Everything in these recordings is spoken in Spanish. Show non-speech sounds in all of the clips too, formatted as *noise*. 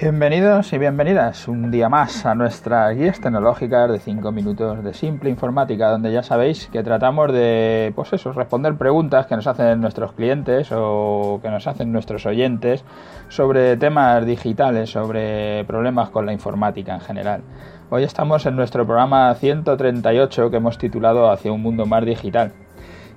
Bienvenidos y bienvenidas un día más a nuestras guías tecnológicas de 5 minutos de simple informática, donde ya sabéis que tratamos de, pues eso, responder preguntas que nos hacen nuestros clientes o que nos hacen nuestros oyentes sobre temas digitales, sobre problemas con la informática en general. Hoy estamos en nuestro programa 138 que hemos titulado Hacia un mundo más digital.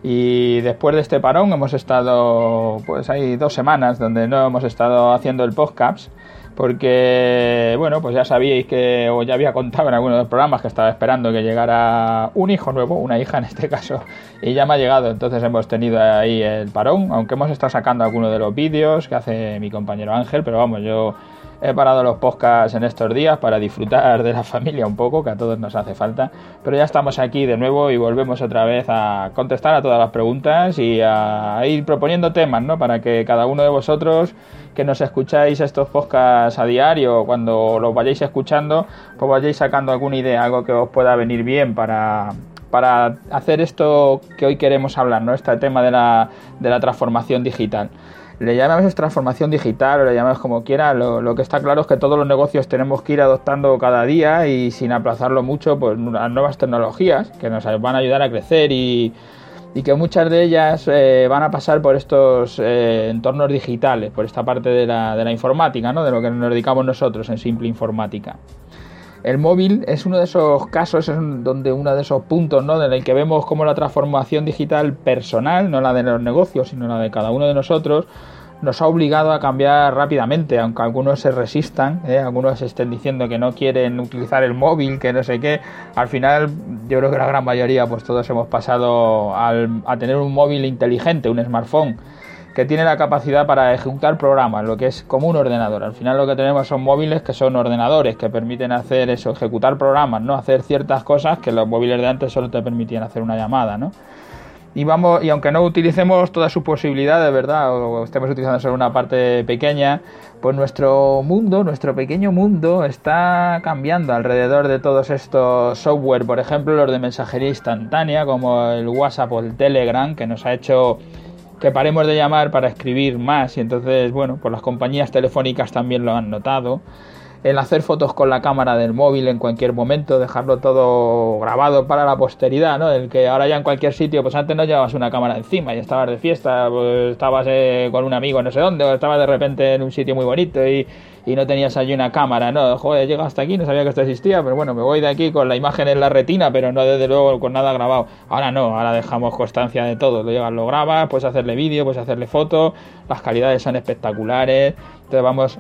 Y después de este parón hemos estado, pues hay dos semanas donde no hemos estado haciendo el podcast porque, bueno, pues ya sabíais que, o ya había contado en algunos de los programas que estaba esperando que llegara un hijo nuevo, una hija en este caso, y ya me ha llegado, entonces hemos tenido ahí el parón, aunque hemos estado sacando algunos de los vídeos que hace mi compañero Ángel, pero vamos, yo He parado los podcasts en estos días para disfrutar de la *laughs* familia un poco, que a todos nos hace falta. Pero ya estamos aquí de nuevo y volvemos otra vez a contestar a todas las preguntas y a ir proponiendo temas, ¿no? Para que cada uno de vosotros que nos escucháis estos podcasts a diario, cuando los vayáis escuchando, pues vayáis sacando alguna idea, algo que os pueda venir bien para, para hacer esto que hoy queremos hablar, ¿no? Este tema de la, de la transformación digital le llamamos transformación digital o le llamamos como quiera, lo, que está claro es que todos los negocios tenemos que ir adoptando cada día y sin aplazarlo mucho, pues las nuevas tecnologías que nos van a ayudar a crecer y, que muchas de ellas eh, van a pasar por estos eh, entornos digitales, por esta parte de la, de la informática, ¿no? de lo que nos dedicamos nosotros en simple informática. El móvil es uno de esos casos, es donde uno de esos puntos, ¿no? En el que vemos cómo la transformación digital personal, no la de los negocios, sino la de cada uno de nosotros, nos ha obligado a cambiar rápidamente, aunque algunos se resistan, ¿eh? algunos estén diciendo que no quieren utilizar el móvil, que no sé qué. Al final, yo creo que la gran mayoría, pues todos hemos pasado a tener un móvil inteligente, un smartphone que tiene la capacidad para ejecutar programas, lo que es como un ordenador. Al final lo que tenemos son móviles que son ordenadores, que permiten hacer eso, ejecutar programas, ¿no? Hacer ciertas cosas que los móviles de antes solo te permitían hacer una llamada, ¿no? Y vamos, y aunque no utilicemos toda su posibilidad, de verdad, o estemos utilizando solo una parte pequeña, pues nuestro mundo, nuestro pequeño mundo, está cambiando alrededor de todos estos software, por ejemplo, los de mensajería instantánea, como el WhatsApp o el Telegram, que nos ha hecho que paremos de llamar para escribir más y entonces, bueno, pues las compañías telefónicas también lo han notado. El hacer fotos con la cámara del móvil en cualquier momento, dejarlo todo grabado para la posteridad, ¿no? El que ahora ya en cualquier sitio, pues antes no llevabas una cámara encima y estabas de fiesta, pues estabas eh, con un amigo no sé dónde, o estabas de repente en un sitio muy bonito y y no tenías allí una cámara, no, joder, llegado hasta aquí, no sabía que esto existía, pero bueno, me voy de aquí con la imagen en la retina, pero no desde luego con nada grabado. Ahora no, ahora dejamos constancia de todo, lo llevas, lo grabas, puedes hacerle vídeo, puedes hacerle foto, las calidades son espectaculares, entonces vamos,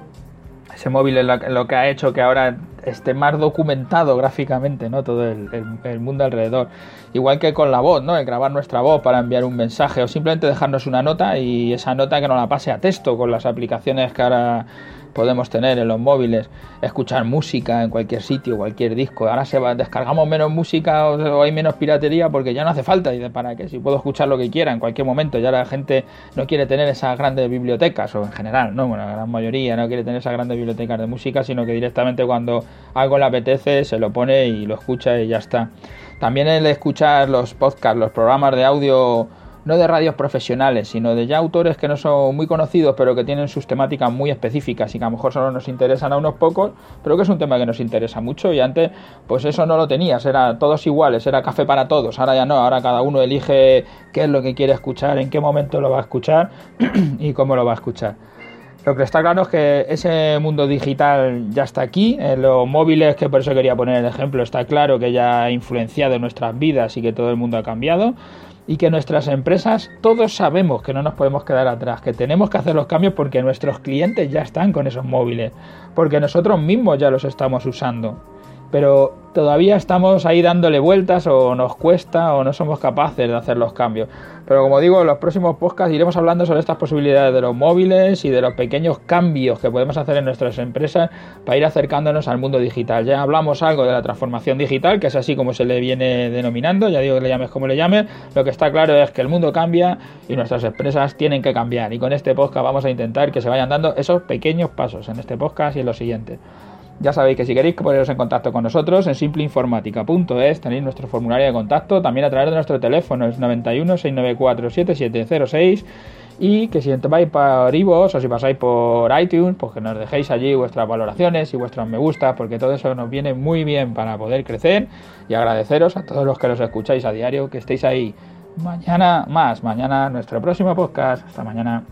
ese móvil es lo que ha hecho que ahora esté más documentado gráficamente, ¿no? Todo el, el, mundo alrededor. Igual que con la voz, ¿no? El grabar nuestra voz para enviar un mensaje o simplemente dejarnos una nota y esa nota que nos la pase a texto con las aplicaciones que ahora podemos tener en los móviles, escuchar música en cualquier sitio, cualquier disco. Ahora se va, descargamos menos música o, hay menos piratería porque ya no hace falta. ¿Y para qué? Si puedo escuchar lo que quiera en cualquier momento. Ya la gente no quiere tener esas grandes bibliotecas, o en general, ¿no? Bueno, la gran mayoría no quiere tener esas grandes bibliotecas de música, sino que directamente cuando algo le apetece se lo pone y lo escucha y ya está. También el escuchar los podcasts, los programas de audio no de radios profesionales, sino de ya autores que no son muy conocidos, pero que tienen sus temáticas muy específicas y que a lo mejor solo nos interesan a unos pocos, pero que es un tema que nos interesa mucho. Y antes, pues eso no lo tenías, era todos iguales, era café para todos. Ahora ya no, ahora cada uno elige qué es lo que quiere escuchar, en qué momento lo va a escuchar *clears throat* y cómo lo va a escuchar. Lo que está claro es que ese mundo digital ya está aquí, en los móviles, que por eso quería poner el ejemplo, está claro que ya ha influenciado en nuestras vidas y que todo el mundo ha cambiado y que nuestras empresas todos sabemos que no nos podemos quedar atrás, que tenemos que hacer los cambios porque nuestros clientes ya están con esos móviles, porque nosotros mismos ya los estamos usando pero todavía estamos ahí dándole vueltas o nos cuesta o no somos capaces de hacer los cambios. Pero como digo, en los próximos podcasts iremos hablando sobre estas posibilidades de los móviles y de los pequeños cambios que podemos hacer en nuestras empresas para ir acercándonos al mundo digital. Ya hablamos algo de la transformación digital, que es así como se le viene denominando, ya digo que le llames como le llames, lo que está claro es que el mundo cambia y nuestras empresas tienen que cambiar y con este podcast vamos a intentar que se vayan dando esos pequeños pasos en este podcast y en los siguientes. Ya sabéis que si queréis poneros en contacto con nosotros en simpleinformática.es tenéis nuestro formulario de contacto, también a través de nuestro teléfono es 91 694 7706 Y que si vais por iVoox o si pasáis por iTunes, pues que nos dejéis allí vuestras valoraciones y vuestros me gusta, porque todo eso nos viene muy bien para poder crecer y agradeceros a todos los que los escucháis a diario, que estéis ahí. Mañana más, mañana nuestro próximo podcast. Hasta mañana.